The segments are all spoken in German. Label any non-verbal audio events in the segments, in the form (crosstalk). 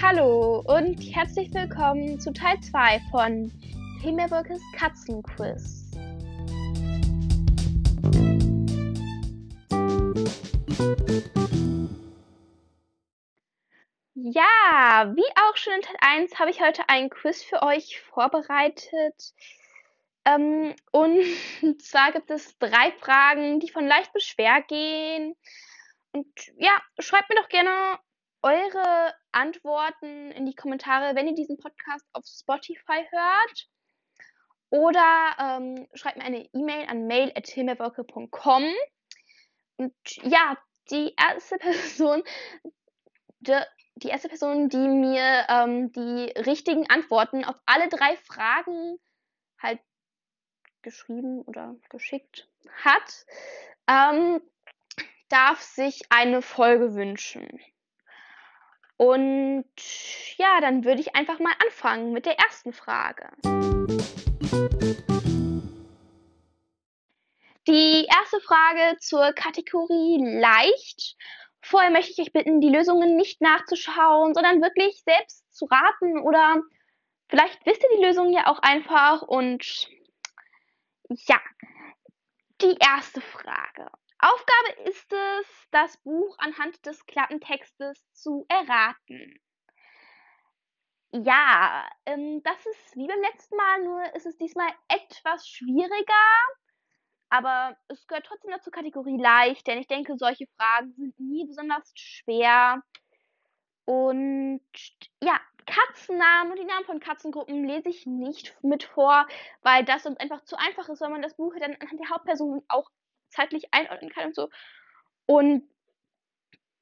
Hallo und herzlich willkommen zu Teil 2 von Himmelwirkes Katzenquiz. Ja, wie auch schon in Teil 1 habe ich heute ein Quiz für euch vorbereitet. Ähm, und (laughs) zwar gibt es drei Fragen, die von leicht bis schwer gehen. Und ja, schreibt mir doch gerne eure Antworten in die Kommentare, wenn ihr diesen Podcast auf Spotify hört. Oder ähm, schreibt mir eine E-Mail an mail.himmelwolke.com. Und ja, die erste (laughs) Person, die, die erste Person, die mir ähm, die richtigen Antworten auf alle drei Fragen halt geschrieben oder geschickt hat, ähm, darf sich eine Folge wünschen. Und ja, dann würde ich einfach mal anfangen mit der ersten Frage. Die erste Frage zur Kategorie leicht. Vorher möchte ich euch bitten, die Lösungen nicht nachzuschauen, sondern wirklich selbst zu raten oder vielleicht wisst ihr die Lösung ja auch einfach und ja, die erste Frage. Aufgabe ist es, das Buch anhand des Klappentextes zu erraten. Ja, ähm, das ist wie beim letzten Mal, nur ist es diesmal etwas schwieriger. Aber es gehört trotzdem dazu Kategorie leicht, denn ich denke, solche Fragen sind nie besonders schwer. Und ja, Katzennamen und die Namen von Katzengruppen lese ich nicht mit vor, weil das uns einfach zu einfach ist, weil man das Buch dann anhand der Hauptperson auch zeitlich einordnen kann und so. Und,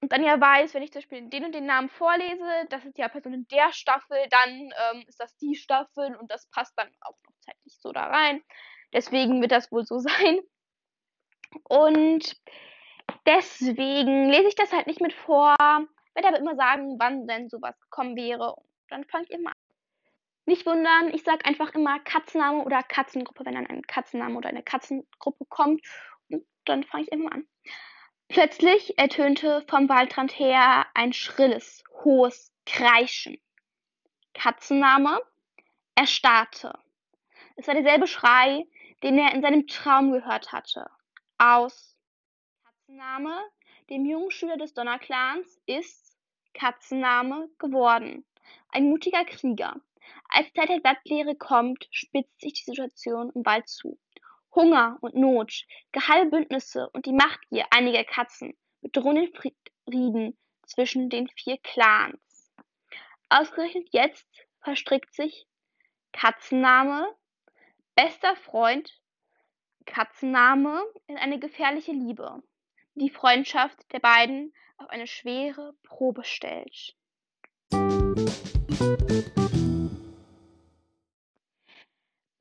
und dann ja weiß, wenn ich zum Beispiel den und den Namen vorlese, das ist ja Person in der Staffel, dann ähm, ist das die Staffel und das passt dann auch noch zeitlich so da rein. Deswegen wird das wohl so (laughs) sein. Und deswegen lese ich das halt nicht mit vor, werde aber immer sagen, wann denn sowas gekommen wäre dann fangt ihr mal an. Nicht wundern, ich sage einfach immer Katzenname oder Katzengruppe, wenn dann ein Katzenname oder eine Katzengruppe kommt. Dann fange ich immer an. Plötzlich ertönte vom Waldrand her ein schrilles, hohes Kreischen. Katzenname erstarrte. Es war derselbe Schrei, den er in seinem Traum gehört hatte. Aus Katzenname, dem jungen Schüler des Donnerclans, ist Katzenname geworden ein mutiger Krieger. Als Zeit der Blattlehre kommt, spitzt sich die Situation im Wald zu. Hunger und Not, geheime Bündnisse und die Machtgier einiger Katzen bedrohen den Frieden zwischen den vier Clans. Ausgerechnet jetzt verstrickt sich Katzenname, bester Freund, Katzenname in eine gefährliche Liebe, die die Freundschaft der beiden auf eine schwere Probe stellt.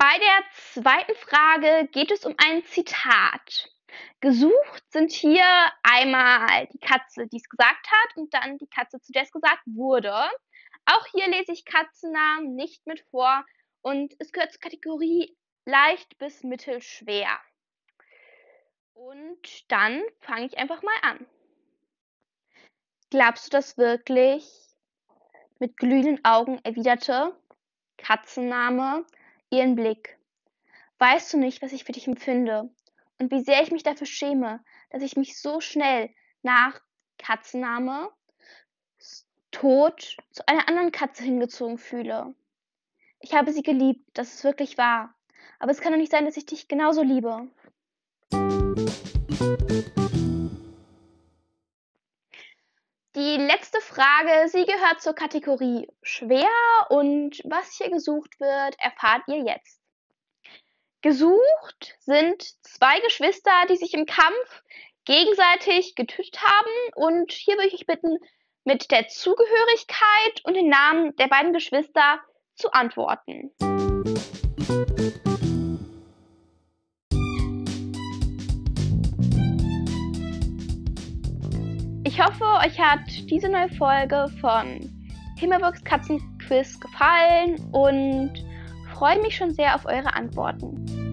Bei der zweiten Frage geht es um ein Zitat. Gesucht sind hier einmal die Katze, die es gesagt hat, und dann die Katze, zu der es gesagt wurde. Auch hier lese ich Katzennamen nicht mit vor und es gehört zur Kategorie leicht bis mittelschwer. Und dann fange ich einfach mal an. Glaubst du das wirklich? Mit glühenden Augen erwiderte Katzenname ihren Blick. Weißt du nicht, was ich für dich empfinde und wie sehr ich mich dafür schäme, dass ich mich so schnell nach Katzenname Tod zu einer anderen Katze hingezogen fühle. Ich habe sie geliebt, das ist wirklich wahr. Aber es kann doch nicht sein, dass ich dich genauso liebe. Die letzte Frage, sie gehört zur Kategorie schwer und was hier gesucht wird, erfahrt ihr jetzt. Gesucht sind zwei Geschwister, die sich im Kampf gegenseitig getötet haben und hier würde ich bitten, mit der Zugehörigkeit und den Namen der beiden Geschwister zu antworten. Ich hoffe, euch hat diese neue Folge von Himmelburgs Katzenquiz gefallen und freue mich schon sehr auf eure Antworten.